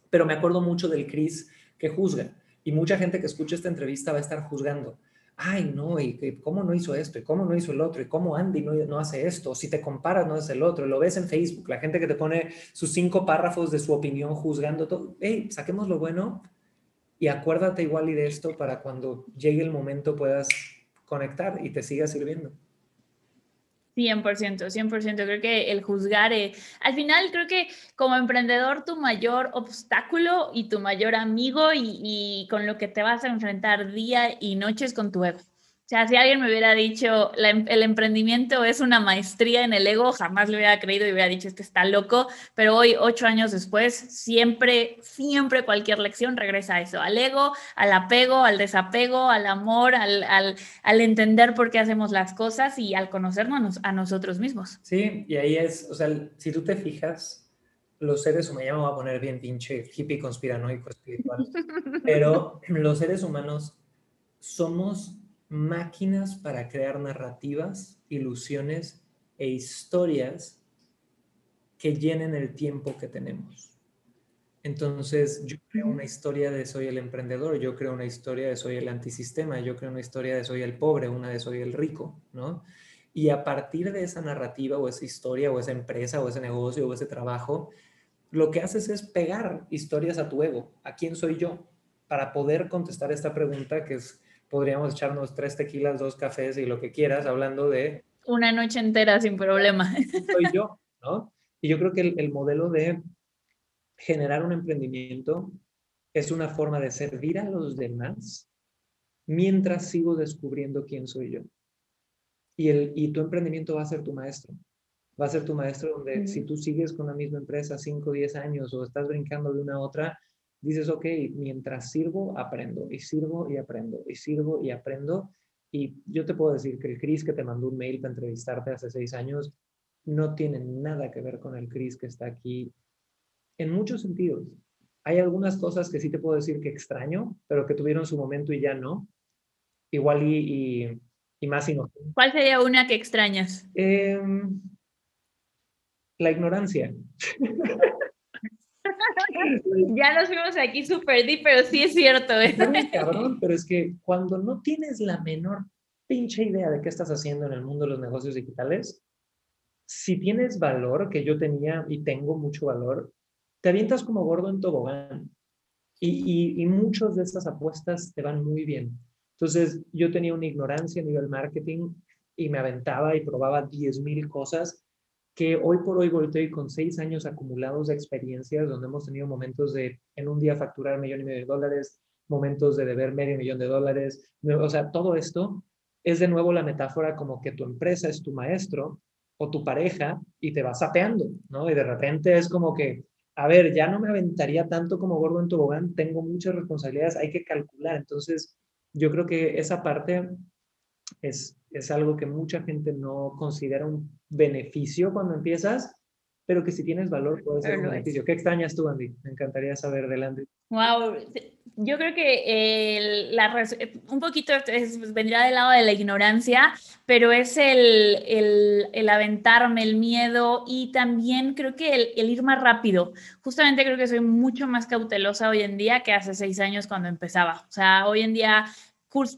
pero me acuerdo mucho del Chris que juzga. Y mucha gente que escucha esta entrevista va a estar juzgando ay, no, y cómo no hizo esto, y cómo no hizo el otro, y cómo Andy no, no hace esto, si te comparas no es el otro, lo ves en Facebook, la gente que te pone sus cinco párrafos de su opinión juzgando todo, hey, saquemos lo bueno y acuérdate igual y de esto para cuando llegue el momento puedas conectar y te siga sirviendo. 100%, 100%. Creo que el juzgar, eh, al final creo que como emprendedor tu mayor obstáculo y tu mayor amigo y, y, con lo que te vas a enfrentar día y noche es con tu ego. Sea, si alguien me hubiera dicho em, el emprendimiento es una maestría en el ego, jamás lo hubiera creído y hubiera dicho este está loco, pero hoy, ocho años después, siempre, siempre cualquier lección regresa a eso, al ego, al apego, al desapego, al amor, al, al, al entender por qué hacemos las cosas y al conocernos a nosotros mismos. Sí, y ahí es, o sea, si tú te fijas, los seres humanos, ya me voy a poner bien pinche hippie conspiranoico espiritual, pero los seres humanos somos máquinas para crear narrativas, ilusiones e historias que llenen el tiempo que tenemos. Entonces, yo creo una historia de soy el emprendedor, yo creo una historia de soy el antisistema, yo creo una historia de soy el pobre, una de soy el rico, ¿no? Y a partir de esa narrativa o esa historia o esa empresa o ese negocio o ese trabajo, lo que haces es pegar historias a tu ego, a quién soy yo, para poder contestar esta pregunta que es podríamos echarnos tres tequilas, dos cafés y lo que quieras, hablando de... Una noche entera sin problema. Soy yo, ¿no? Y yo creo que el, el modelo de generar un emprendimiento es una forma de servir a los demás mientras sigo descubriendo quién soy yo. Y, el, y tu emprendimiento va a ser tu maestro. Va a ser tu maestro donde si tú sigues con la misma empresa 5 o 10 años o estás brincando de una a otra, dices, ok, mientras sirvo, aprendo, y sirvo y aprendo, y sirvo y aprendo. Y yo te puedo decir que el Chris que te mandó un mail para entrevistarte hace seis años no tiene nada que ver con el Chris que está aquí en muchos sentidos. Hay algunas cosas que sí te puedo decir que extraño, pero que tuvieron su momento y ya no. Igual y, y, más inocente. ¿Cuál sería una que extrañas? Em, la ignorancia. ya nos fuimos aquí súper deep, pero sí es cierto. ¿eh? cabrón, pero es que cuando no tienes la menor pinche idea de qué estás haciendo en el mundo de los negocios digitales, si tienes valor, que yo tenía y tengo mucho valor, te avientas como gordo en tobogán. Y, y, y muchas de estas apuestas te van muy bien. Entonces, yo tenía una ignorancia a nivel marketing y me aventaba y probaba 10.000 cosas que hoy por hoy volteo y con seis años acumulados de experiencias, donde hemos tenido momentos de en un día facturar millón y medio de dólares, momentos de deber medio millón de dólares, o sea, todo esto es de nuevo la metáfora como que tu empresa es tu maestro o tu pareja y te vas sapeando, ¿no? Y de repente es como que, a ver, ya no me aventaría tanto como gordo en tobogán, tengo muchas responsabilidades, hay que calcular. Entonces, yo creo que esa parte es, es algo que mucha gente no considera un beneficio cuando empiezas, pero que si tienes valor puede ser un beneficio. ¿Qué extrañas tú, Andy? Me encantaría saber del Andy. Wow, yo creo que la, un poquito vendría del lado de la ignorancia, pero es el, el, el aventarme, el miedo y también creo que el, el, ir más rápido. Justamente creo que soy mucho más cautelosa hoy en día que hace seis años cuando empezaba. O sea, hoy en día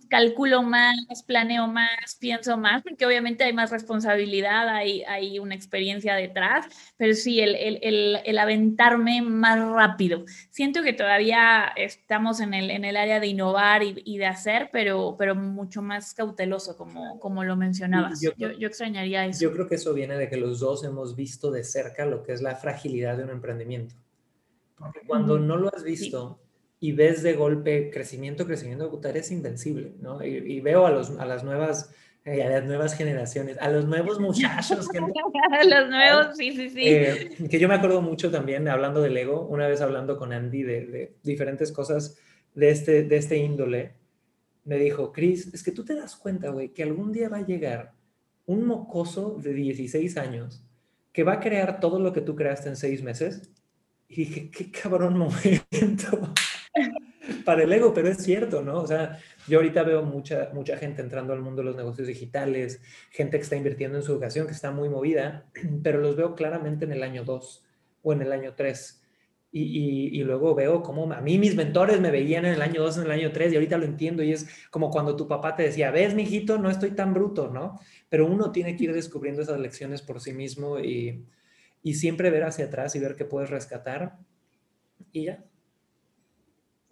calculo más, planeo más, pienso más, porque obviamente hay más responsabilidad, hay, hay una experiencia detrás, pero sí, el, el, el, aventarme más rápido. Siento que todavía estamos en el, en el área de innovar y, y, de hacer, pero, pero mucho más cauteloso, como, como lo mencionabas. Yo, yo, yo, extrañaría eso. Yo creo que eso viene de que los dos hemos visto de cerca lo que es la fragilidad de un emprendimiento. Porque cuando no lo has visto... Sí y ves de golpe crecimiento, crecimiento, eres invencible, ¿no? Y, veo a, los, a las nuevas... Eh, a las nuevas generaciones, a los nuevos muchachos. Que, a los nuevos, sí, sí, sí. Eh, que yo me acuerdo mucho también, hablando del ego, una vez hablando con Andy de, de diferentes cosas de este, de este índole, me dijo, Chris, es que tú te das cuenta, güey, que algún día va a llegar un mocoso de 16 años que va a crear todo lo que tú creaste en seis meses. Y dije, qué cabrón momento para el ego, pero es cierto, ¿no? O sea, yo ahorita veo mucha, mucha gente entrando al mundo de los negocios digitales, gente que está invirtiendo en su educación, que está muy movida, pero los veo claramente en el año 2 o en el año 3. Y, y, luego veo como a mí mis mentores me veían en el año 2, en el año 3, y ahorita lo entiendo, y es como cuando tu papá te decía, ves, mijito, no estoy tan bruto, ¿no? Pero uno tiene que ir descubriendo esas lecciones por sí mismo y, y siempre ver hacia atrás y ver qué puedes rescatar, y ya.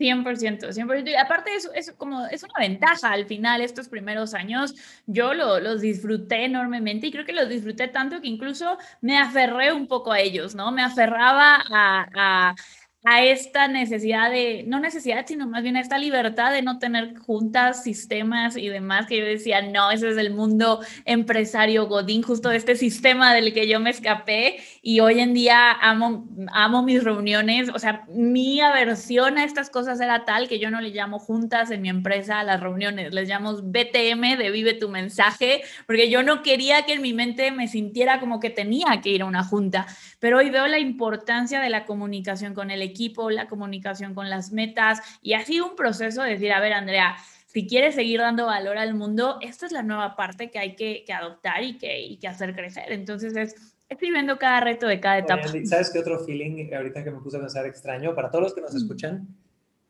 100%, 100%. Y aparte es, es como, es una ventaja al final, estos primeros años, yo lo, los disfruté enormemente y creo que los disfruté tanto que incluso me aferré un poco a ellos, ¿no? Me aferraba a, a a esta necesidad de, no necesidad, sino más bien a esta libertad de no tener juntas, sistemas y demás, que yo decía, no, ese es el mundo empresario Godín, justo este sistema del que yo me escapé y hoy en día amo, amo mis reuniones, o sea, mi aversión a estas cosas era tal que yo no le llamo juntas en mi empresa a las reuniones, les llamo BTM de Vive tu mensaje, porque yo no quería que en mi mente me sintiera como que tenía que ir a una junta, pero hoy veo la importancia de la comunicación con el la comunicación con las metas y ha sido un proceso de decir, a ver, Andrea, si quieres seguir dando valor al mundo, esta es la nueva parte que hay que, adoptar y que, y que hacer crecer. Entonces es estoy viendo cada reto de cada etapa. ¿Sabes qué otro feeling ahorita que me puse a pensar extraño? Para todos los que nos escuchan,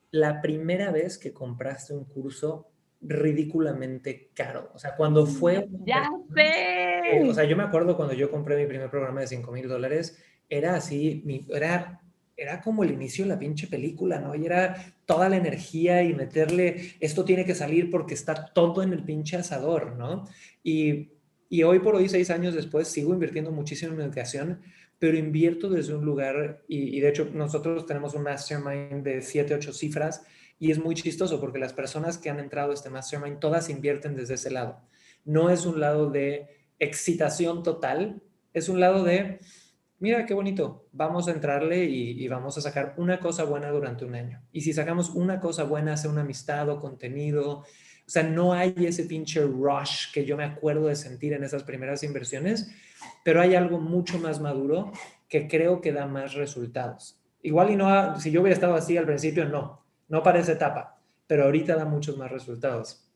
la primera vez que compraste un curso ridículamente caro. O sea, cuando fue... Ya sé. O sea, yo me acuerdo cuando yo compré mi primer programa de 5 mil dólares, era así, mi, era era como el inicio de la pinche película, ¿no? Y era toda la energía y meterle, esto tiene que salir porque está todo en el pinche asador, ¿no? Y, y hoy por hoy, seis años después, sigo invirtiendo muchísimo en educación, pero invierto desde un lugar, y, y de hecho nosotros tenemos un mastermind de siete, ocho cifras, y es muy chistoso porque las personas que han entrado a este mastermind, todas invierten desde ese lado. No es un lado de excitación total, es un lado de mira qué bonito, vamos a entrarle y, vamos a sacar una cosa buena durante un año. Y si sacamos una cosa buena, sea una amistad o contenido, o sea, no hay ese pinche rush que yo me acuerdo de sentir en esas primeras inversiones, pero hay algo mucho más maduro que creo que da más resultados. Igual y no, si yo hubiera estado así al principio, no, no para esa etapa, pero ahorita da muchos más resultados.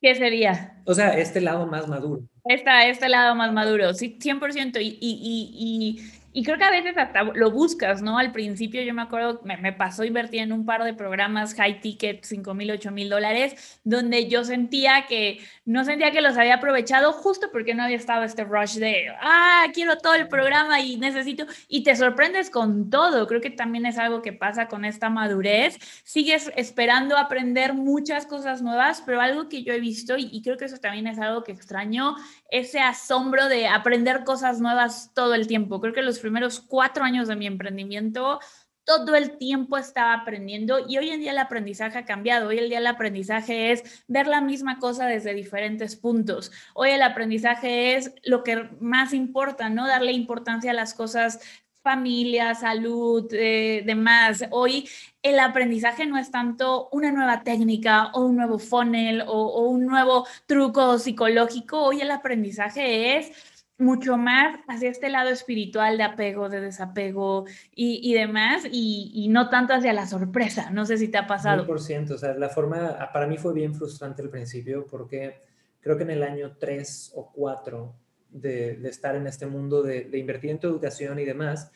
¿Qué sería? O sea, este lado más maduro. Esta, este lado más maduro, sí, 100%. Y, y, y, y creo que a veces hasta lo buscas, ¿no? Al principio yo me acuerdo, me, me pasó invertir en un par de programas high ticket, 5 mil, 8 mil dólares, donde yo sentía que no sentía que los había aprovechado justo porque no había estado este rush de, ah, quiero todo el programa y necesito, y te sorprendes con todo. Creo que también es algo que pasa con esta madurez. Sigues esperando aprender muchas cosas nuevas, pero algo que yo he visto, y, y creo que eso también es algo que extraño, ese asombro de aprender cosas nuevas todo el tiempo. Creo que los primeros cuatro años de mi emprendimiento, todo el tiempo estaba aprendiendo y hoy en día el aprendizaje ha cambiado. Hoy en día el aprendizaje es ver la misma cosa desde diferentes puntos. Hoy el aprendizaje es lo que más importa, ¿no? Darle importancia a las cosas familia, salud, eh, demás. Hoy el aprendizaje no es tanto una nueva técnica o un nuevo funnel o, un nuevo truco psicológico. Hoy el aprendizaje es mucho más hacia este lado espiritual de apego, de desapego y, demás, y, no tanto hacia la sorpresa. No sé si te ha pasado. 100%, o sea, la forma, para mí fue bien frustrante al principio porque creo que en el año 3 o 4 de, estar en este mundo de, invertir en tu educación y demás,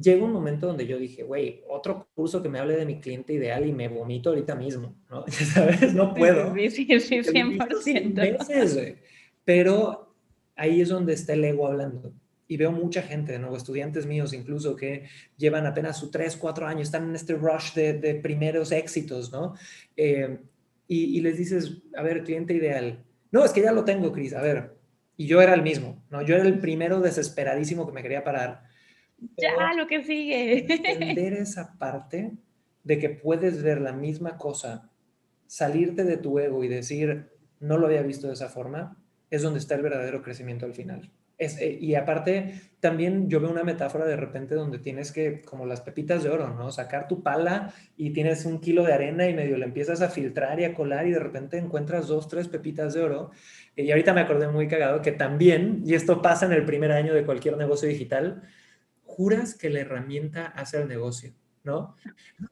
llega un momento donde yo dije, güey, otro curso que me hable de mi cliente ideal y me vomito ahorita mismo, ¿no? ¿Sabes? No puedo. Sí, sí, sí, 100%. pero ahí es donde está el ego hablando. Y veo mucha gente, de nuevo, estudiantes míos incluso, que llevan apenas su 3, 4 años, están en este rush de, primeros éxitos, ¿no? Eh, y, y les dices, a ver, cliente ideal. No, es que ya lo tengo, Cris. A ver, y yo era el mismo, ¿no? Yo era el primero desesperadísimo que me quería parar. ya, lo que sigue. Entender esa parte de que puedes ver la misma cosa, salirte de tu ego y decir, no lo había visto de esa forma, es donde está el verdadero crecimiento al final. Eh, y aparte, también yo veo una metáfora de repente donde tienes que, como las pepitas de oro, ¿no? Sacar tu pala y tienes un kilo de arena y medio le empiezas a filtrar y a colar y de repente encuentras dos, tres pepitas de oro. Y ahorita me acordé muy cagado que también, y esto pasa en el primer año de cualquier negocio digital, juras que la herramienta hace el negocio. ¿No?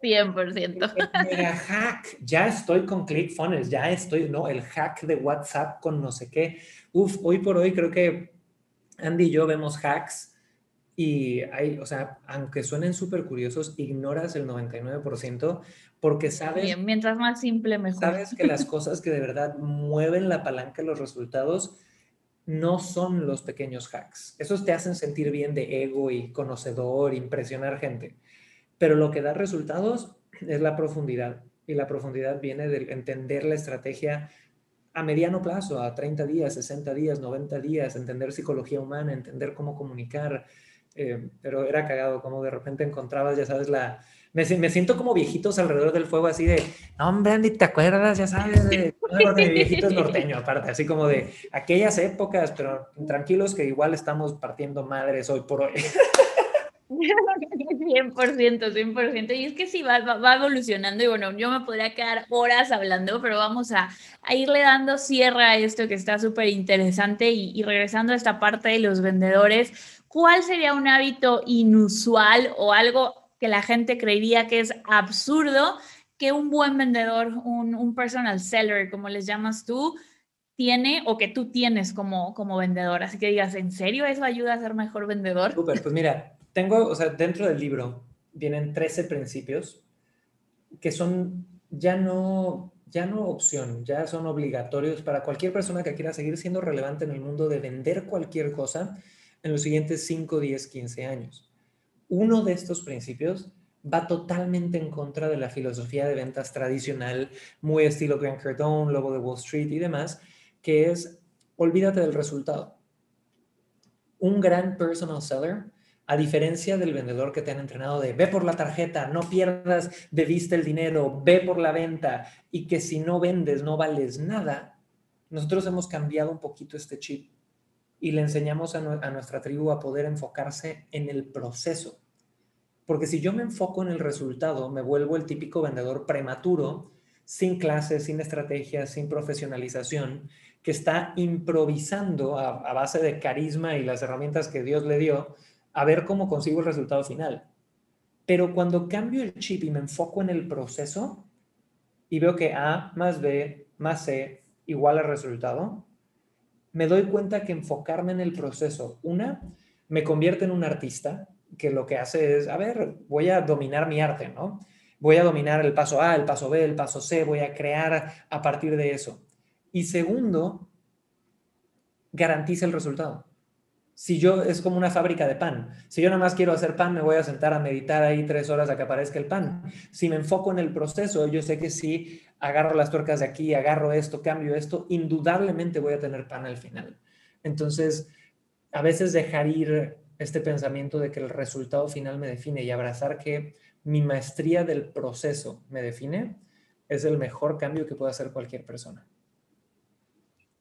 100%. El hack, ya estoy con ClickFunnels, ya estoy, ¿no? El hack de WhatsApp con no sé qué. Uf, hoy por hoy creo que Andy y yo vemos hacks y hay, o sea, aunque suenen súper curiosos, ignoras el 99% porque sabes... Bien, mientras más simple, mejor. Sabes que las cosas que de verdad mueven la palanca los resultados no son los pequeños hacks. Esos te hacen sentir bien de ego y conocedor, impresionar gente. Pero lo que da resultados es la profundidad. Y la profundidad viene de entender la estrategia a mediano plazo, a 30 días, 60 días, 90 días, entender psicología humana, entender cómo comunicar, eh, pero era cagado como de repente encontrabas, ya sabes, la... Me, me, siento como viejitos alrededor del fuego, así de, no, hombre, Andy, ¿te acuerdas? Ya sabes, de, de viejitos norteño, aparte, así como de aquellas épocas, pero tranquilos que igual estamos partiendo madres hoy por hoy. 100%, 100%. Y es que sí, va, va, evolucionando y bueno, yo me podría quedar horas hablando, pero vamos a, a irle dando cierre a esto que está súper interesante y, y, regresando a esta parte de los vendedores, ¿cuál sería un hábito inusual o algo que la gente creería que es absurdo que un buen vendedor, un, un personal seller, como les llamas tú, tiene o que tú tienes como, como vendedor? Así que digas, ¿en serio eso ayuda a ser mejor vendedor? Súper, pues mira, tengo, o sea, dentro del libro vienen 13 principios que son ya no, ya no opción, ya son obligatorios para cualquier persona que quiera seguir siendo relevante en el mundo de vender cualquier cosa en los siguientes 5, 10, 15 años. Uno de estos principios va totalmente en contra de la filosofía de ventas tradicional, muy estilo Grant Cardone, Lobo de Wall Street y demás, que es olvídate del resultado. Un gran personal seller a diferencia del vendedor que te han entrenado de ve por la tarjeta, no pierdas de vista el dinero, ve por la venta y que si no vendes no vales nada, nosotros hemos cambiado un poquito este chip y le enseñamos a, nuestra tribu a poder enfocarse en el proceso. Porque si yo me enfoco en el resultado, me vuelvo el típico vendedor prematuro, sin clases, sin estrategias, sin profesionalización, que está improvisando a base de carisma y las herramientas que Dios le dio, a ver cómo consigo el resultado final. Pero cuando cambio el chip y me enfoco en el proceso y veo que A más B más C igual al resultado, me doy cuenta que enfocarme en el proceso, una, me convierte en un artista que lo que hace es, a ver, voy a dominar mi arte, ¿no? Voy a dominar el paso A, el paso B, el paso C, voy a crear a partir de eso. Y segundo, garantiza el resultado si yo es como una fábrica de pan. Si yo nada más quiero hacer pan, me voy a sentar a meditar ahí tres horas a que aparezca el pan. Si me enfoco en el proceso, yo sé que si agarro las tuercas de aquí, agarro esto, cambio esto, indudablemente voy a tener pan al final. Entonces, a veces dejar ir este pensamiento de que el resultado final me define y abrazar que mi maestría del proceso me define es el mejor cambio que puede hacer cualquier persona.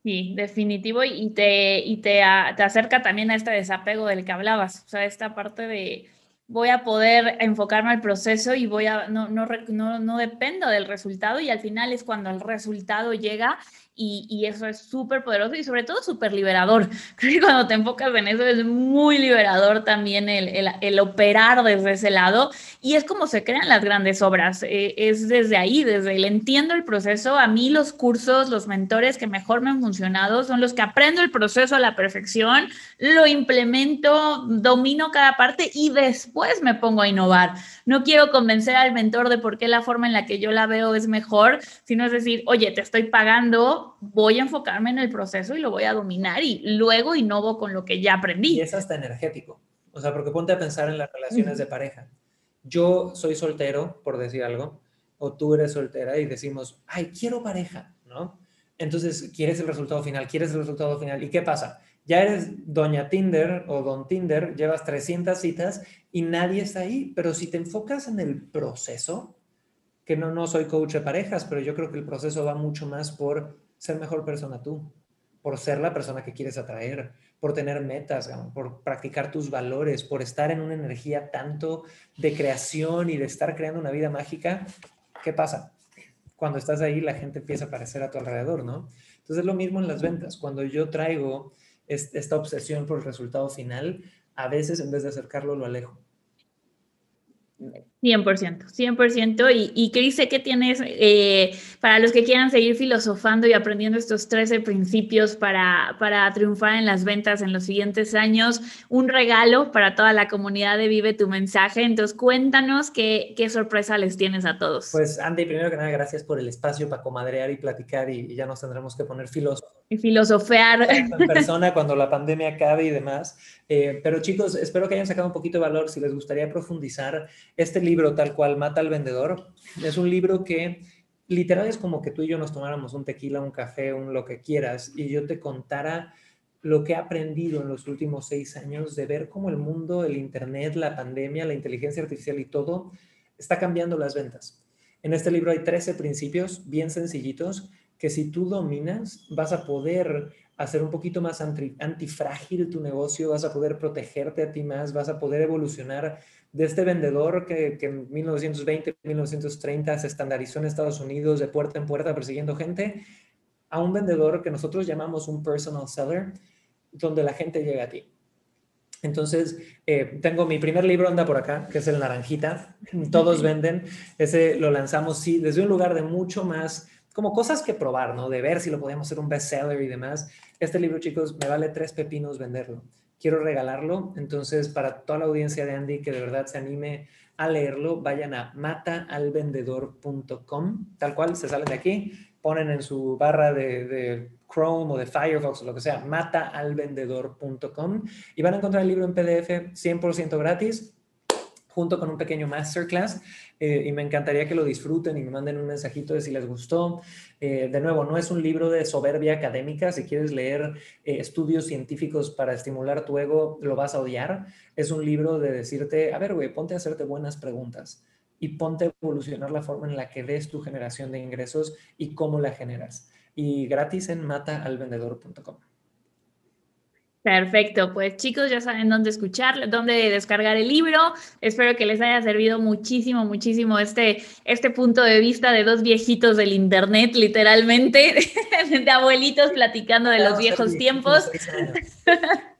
Sí, definitivo, y te, y te, te acerca también a este desapego del que hablabas, o sea, esta parte de voy a poder enfocarme al proceso y voy a, no, no, no, no dependo del resultado y al final es cuando el resultado llega y, eso es súper poderoso y sobre todo súper liberador. Creo que cuando te enfocas en eso es muy liberador también el, el, el operar desde ese lado y es como se crean las grandes obras. Eh, es desde ahí, desde el entiendo el proceso. A mí los cursos, los mentores que mejor me han funcionado son los que aprendo el proceso a la perfección, lo implemento, domino cada parte y después me pongo a innovar. No quiero convencer al mentor de por qué la forma en la que yo la veo es mejor, sino es decir, oye, te estoy pagando voy a enfocarme en el proceso y lo voy a dominar y luego innovo con lo que ya aprendí. Y es hasta energético. O sea, porque ponte a pensar en las relaciones de pareja. Yo soy soltero, por decir algo, o tú eres soltera y decimos, ay, quiero pareja, ¿no? Entonces, quieres el resultado final, quieres el resultado final. ¿Y qué pasa? Ya eres doña Tinder o don Tinder, llevas 300 citas y nadie está ahí, pero si te enfocas en el proceso, que no, no soy coach de parejas, pero yo creo que el proceso va mucho más por ser mejor persona tú, por ser la persona que quieres atraer, por tener metas, por practicar tus valores, por estar en una energía tanto de creación y de estar creando una vida mágica. ¿Qué pasa? Cuando estás ahí, la gente empieza a aparecer a tu alrededor, ¿no? Entonces es lo mismo en las ventas. Cuando yo traigo esta obsesión por el resultado final, a veces en vez de acercarlo, lo alejo. 100%, 100%. Y, y Cris, sé que tienes, eh, para los que quieran seguir filosofando y aprendiendo estos 13 principios para, para triunfar en las ventas en los siguientes años, un regalo para toda la comunidad de Vive tu mensaje. Entonces, cuéntanos qué, qué sorpresa les tienes a todos. Pues, Andy, primero que nada, gracias por el espacio para comadrear y platicar y, ya nos tendremos que poner filósofos. Y filosofear. En persona cuando la pandemia acabe y demás. Eh, pero chicos, espero que hayan sacado un poquito de valor. Si les gustaría profundizar, este libro tal cual, Mata al Vendedor, es un libro que literal es como que tú y yo nos tomáramos un tequila, un café, un lo que quieras, y yo te contara lo que he aprendido en los últimos seis años de ver cómo el mundo, el Internet, la pandemia, la inteligencia artificial y todo está cambiando las ventas. En este libro hay 13 principios bien sencillitos que si tú dominas vas a poder hacer un poquito más antifrágil tu negocio, vas a poder protegerte a ti más, vas a poder evolucionar de este vendedor que, en 1920, 1930 se estandarizó en Estados Unidos de puerta en puerta persiguiendo gente, a un vendedor que nosotros llamamos un personal seller, donde la gente llega a ti. Entonces, eh, tengo mi primer libro, anda por acá, que es el Naranjita. Todos venden. Ese lo lanzamos, sí, desde un lugar de mucho más, como cosas que probar, ¿no? De ver si lo podemos hacer un bestseller y demás. Este libro, chicos, me vale tres pepinos venderlo quiero regalarlo. Entonces, para toda la audiencia de Andy que de verdad se anime a leerlo, vayan a mataalvendedor.com, tal cual, se salen de aquí, ponen en su barra de, Chrome o de Firefox o lo que sea, mataalvendedor.com y van a encontrar el libro en PDF 100% gratis junto con un pequeño masterclass eh, y me encantaría que lo disfruten y me manden un mensajito de si les gustó. Eh, de nuevo, no es un libro de soberbia académica, si quieres leer eh, estudios científicos para estimular tu ego, lo vas a odiar. Es un libro de decirte, a ver, güey, ponte a hacerte buenas preguntas y ponte a evolucionar la forma en la que ves tu generación de ingresos y cómo la generas. Y gratis en mataalvendedor.com. Perfecto, pues chicos ya saben dónde escuchar, dónde descargar el libro. Espero que les haya servido muchísimo, muchísimo este, este punto de vista de dos viejitos del internet, literalmente, de abuelitos platicando de los viejos tiempos.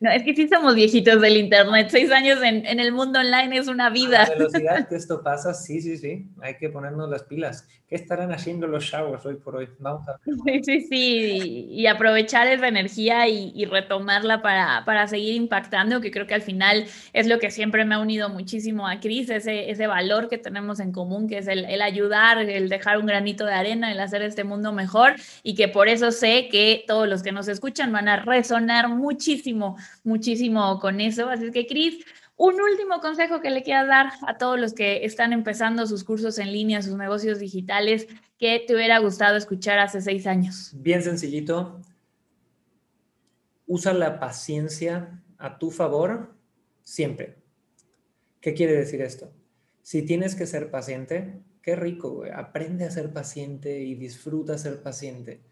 No, es que sí somos viejitos del internet. Seis años en, en el mundo online es una vida. A la velocidad que esto pasa, sí, sí, sí. Hay que ponernos las pilas. ¿Qué estarán haciendo los showers hoy por hoy? Vamos a Sí, sí, sí. Y, aprovechar esa energía y, y, retomarla para, para seguir impactando, que creo que al final es lo que siempre me ha unido muchísimo a Cris, ese, ese valor que tenemos en común, que es el, el ayudar, el dejar un granito de arena, el hacer este mundo mejor. Y que por eso sé que todos los que nos escuchan van a resonar muchísimo muchísimo con eso. Así que, Cris, un último consejo que le quieras dar a todos los que están empezando sus cursos en línea, sus negocios digitales, que te hubiera gustado escuchar hace seis años. Bien sencillito. Usa la paciencia a tu favor siempre. ¿Qué quiere decir esto? Si tienes que ser paciente, qué rico, aprende a ser paciente y disfruta ser paciente.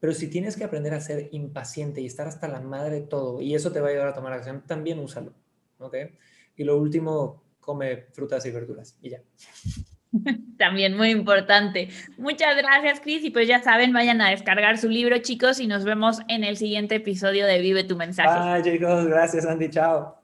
Pero si tienes que aprender a ser impaciente y estar hasta la madre de todo, y eso te va a ayudar a tomar acción, también úsalo. ¿Ok? Y lo último, come frutas y verduras. Y ya. También muy importante. Muchas gracias, Cris. Y pues ya saben, vayan a descargar su libro, chicos, y nos vemos en el siguiente episodio de Vive tu mensaje. Bye, chicos. Gracias, Andy. Chao.